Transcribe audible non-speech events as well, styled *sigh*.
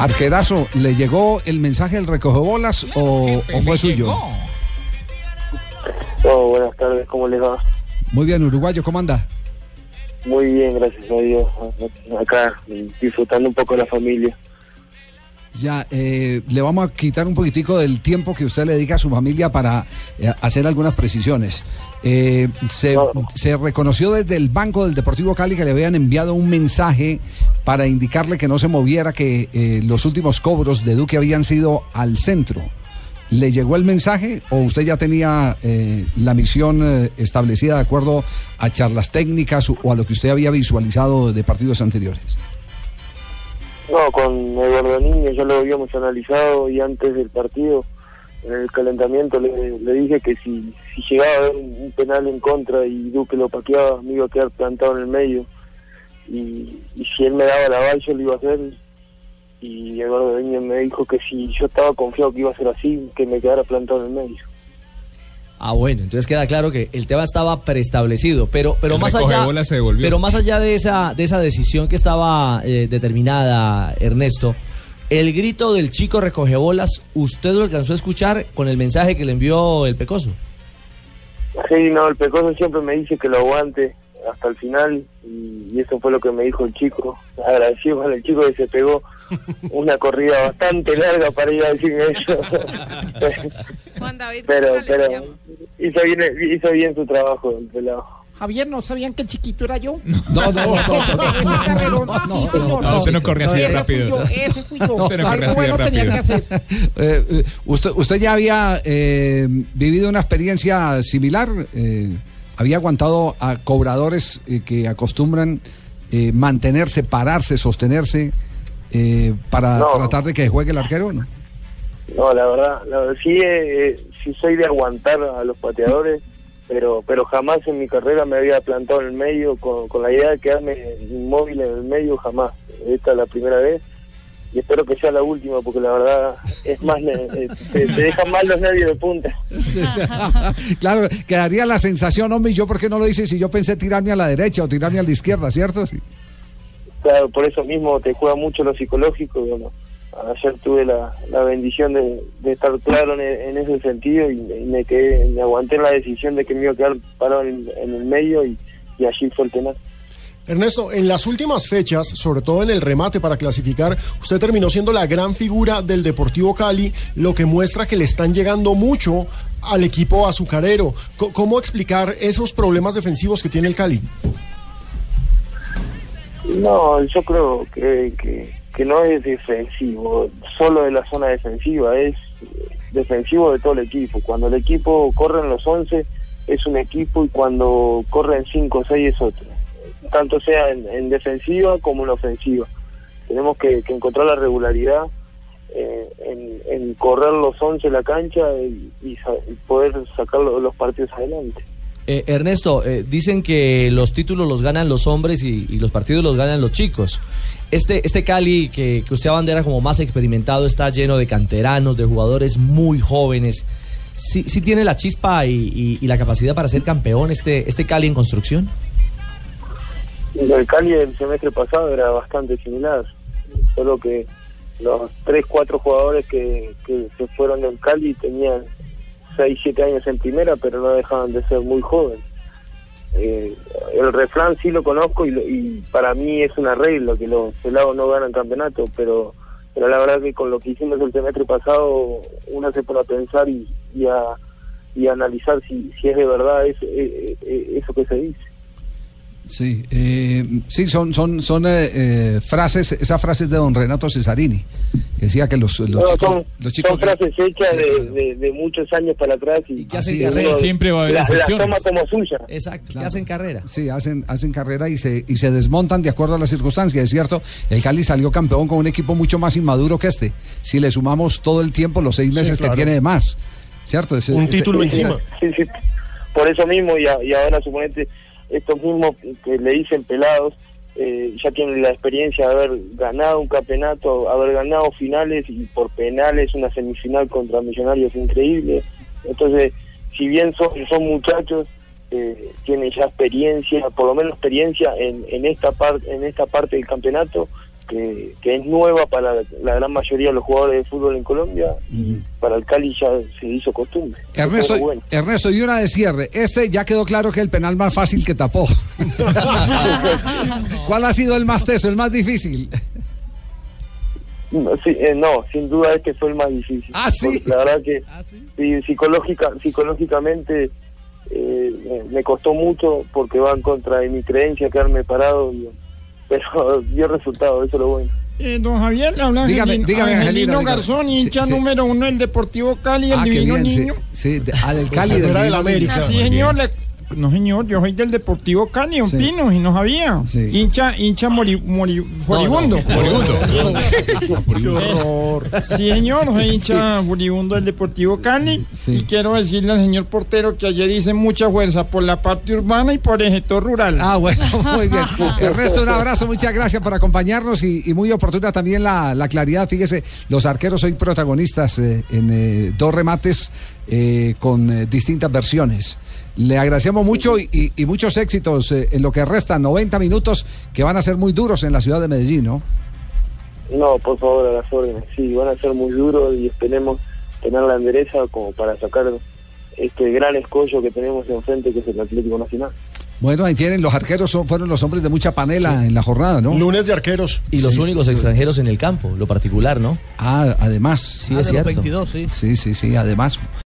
Arquerazo, ¿le llegó el mensaje del recogebolas o, o fue suyo? Oh, buenas tardes, ¿cómo les va? Muy bien, uruguayo, ¿cómo anda? Muy bien, gracias a Dios. Acá, disfrutando un poco de la familia. Ya, eh, le vamos a quitar un poquitico del tiempo que usted le dedica a su familia para eh, hacer algunas precisiones. Eh, se, se reconoció desde el banco del Deportivo Cali que le habían enviado un mensaje para indicarle que no se moviera, que eh, los últimos cobros de Duque habían sido al centro. ¿Le llegó el mensaje o usted ya tenía la misión establecida de acuerdo a charlas técnicas o, o a lo que usted había visualizado de partidos anteriores? No, con Eduardo Niño ya lo habíamos analizado y antes del partido, en el calentamiento, le, le dije que si, si llegaba a haber un, un penal en contra y Duque lo paqueaba, me iba a quedar plantado en el medio. Y, y si él me daba la bala, yo lo iba a hacer. Y Eduardo Niño me dijo que si yo estaba confiado que iba a ser así, que me quedara plantado en el medio. Ah, bueno, entonces queda claro que el tema estaba preestablecido, pero pero El más allá recogebolas se devolvió. pero más allá de esa de esa decisión que estaba eh, determinada, Ernesto, el grito del chico recogebolas, ¿usted lo alcanzó a escuchar con el mensaje que le envió el Pecoso? Sí, no, el Pecoso siempre me dice que lo aguante hasta el final y, y eso fue lo que me dijo el chico. Agradecido al chico que se pegó una corrida bastante larga para ir a decirme eso. Juan David pero pero hizo bien, hizo bien su trabajo el pelado. Javier, ¿no sabían que el chiquito era yo? No, no, no, no, usted no corre así de rápido. ese fui yo. Usted no corre Algo así de bueno tenía que rápido. hacer. *laughs* Eh, eh, usted, usted ya había eh, vivido una experiencia similar, eh, había aguantado a cobradores eh, que acostumbran mantenerse, pararse, sostenerse para No. tratar de que juegue el arquero, ¿no? No, la verdad, la sí, eh, sí soy de aguantar a los pateadores, pero pero jamás en mi carrera me había plantado en el medio con, con la idea de quedarme inmóvil en el medio, jamás. Esta es la primera vez y espero que sea la última porque la verdad es más, *laughs* te, te dejan mal los nervios de punta. *laughs* claro, quedaría la sensación, hombre, ¿y yo por qué no lo hice si yo pensé tirarme a la derecha o tirarme a la izquierda, ¿cierto? Sí. Claro, por eso mismo te juega mucho lo psicológico. Bueno, ayer tuve la, la bendición de, de estar claro en, en ese sentido y, y me quedé, me aguanté la decisión de que me iba a quedar parado en, en el medio y, y allí fue el penal. Ernesto, en las últimas fechas, sobre todo en el remate para clasificar, usted terminó siendo la gran figura del Deportivo Cali, lo que muestra que le están llegando mucho al equipo azucarero. ¿Cómo explicar esos problemas defensivos que tiene el Cali? No, yo creo que, que, que no es defensivo, solo de la zona defensiva, es defensivo de todo el equipo. Cuando el equipo corre en los 11 es un equipo y cuando corren 5 o 6 es otro. Tanto sea en, en defensiva como en ofensiva. Tenemos que, encontrar la regularidad eh, en, en correr los 11 en la cancha y, poder sacar lo- los partidos adelante. Eh, Ernesto, eh, dicen que los títulos los ganan los hombres y, y los partidos los ganan los chicos. Este, este Cali que, que usted abandera como más experimentado está lleno de canteranos, de jugadores muy jóvenes. ¿Sí, sí tiene la chispa y, la capacidad para ser campeón este, este Cali en construcción? El Cali del semestre pasado era bastante similar, solo que los 3, 4 jugadores que, que se fueron del Cali tenían 6, 7 años en primera, pero no dejaban de ser muy jóvenes. Eh, el refrán sí lo conozco y, y para mí es una regla que los pelados no ganan campeonato, pero la verdad que con lo que hicimos el semestre pasado uno se pone a pensar y, a, analizar si, es de verdad eso, eh, eh, eso que se dice. Sí, eh, sí, son, son, son eh, eh, frases, esas frases de don Renato Cesarini, que decía que los, los No, chicos, son, los chicos son frases hechas de, de- de muchos años para atrás y, que hacen carrera. Siempre va a haber la- la excepciones. toma como suya. Exacto, que hacen carrera. Sí, hacen, hacen carrera y se, y se desmontan de acuerdo a las circunstancias. Es cierto, el Cali salió campeón con un equipo mucho más inmaduro que este. Si le sumamos todo el tiempo, los seis meses claro. que tiene de más. ¿Cierto? Ese- Un ese- título ese- encima. Sí, sí. Por eso mismo, y, a- y ahora suponete, estos mismos que le dicen pelados, eh, ya tienen la experiencia de haber ganado un campeonato, haber ganado finales y por penales una semifinal contra Millonarios increíble. Entonces, si bien son, son muchachos, eh, tienen ya experiencia, por lo menos experiencia en, en esta parte en esta parte del campeonato, que, que es nueva para la gran mayoría de los jugadores de fútbol en Colombia y para el Cali ya se hizo costumbre. Ernesto, bueno. Ernesto, y una de cierre. Este ya quedó claro que el penal más fácil que tapó. *laughs* ¿Cuál ha sido el más teso, el más difícil? No, sí, eh, no, sin duda este fue el más difícil. Ah, ¿sí? La verdad que sí, psicológica, psicológicamente eh, me- me costó mucho porque va en contra de mi creencia quedarme parado, y- pero *laughs* dio resultado, eso es lo bueno. Eh, don Javier, le habla Dígame, Angelino, dígame, Angelino, dígame. Garzón, Sí, hincha sí. número uno del Deportivo Cali, el Ah, divino niño. sí, de- del Cali. del América. Niño. Sí, señor. le- no, señor, yo soy del Deportivo Cali, un Sí. pino, y no sabía. Sí. Hincha, hincha mori, mori- furibundo. *laughs* *laughs* Qué horror. Sí, señor, soy hincha furibundo del Deportivo Cali. Sí. Y quiero decirle al señor portero que ayer hice mucha fuerza por la parte urbana y por el sector rural. Ah, bueno, *laughs* muy bien. Ernesto, un abrazo, muchas gracias por acompañarnos y, y muy oportuna también la, la claridad. Fíjese, los arqueros hoy protagonistas eh, en eh, dos remates eh, con eh, distintas versiones. Le agradecemos mucho y, y- y muchos éxitos eh, en lo que resta, 90 minutos que van a ser muy duros en la ciudad de Medellín, ¿no? No, por favor, a las órdenes. Sí, van a ser muy duros y esperemos tener la endereza como para sacar este gran escollo que tenemos enfrente, que es el Atlético Nacional. Bueno, ahí tienen, los arqueros son- fueron los hombres de mucha panela en la jornada, ¿no? Lunes de arqueros. Y los Sí. únicos extranjeros en el campo, lo particular, ¿no? Ah, además. Sí, es cierto. Sí, sí, sí, además.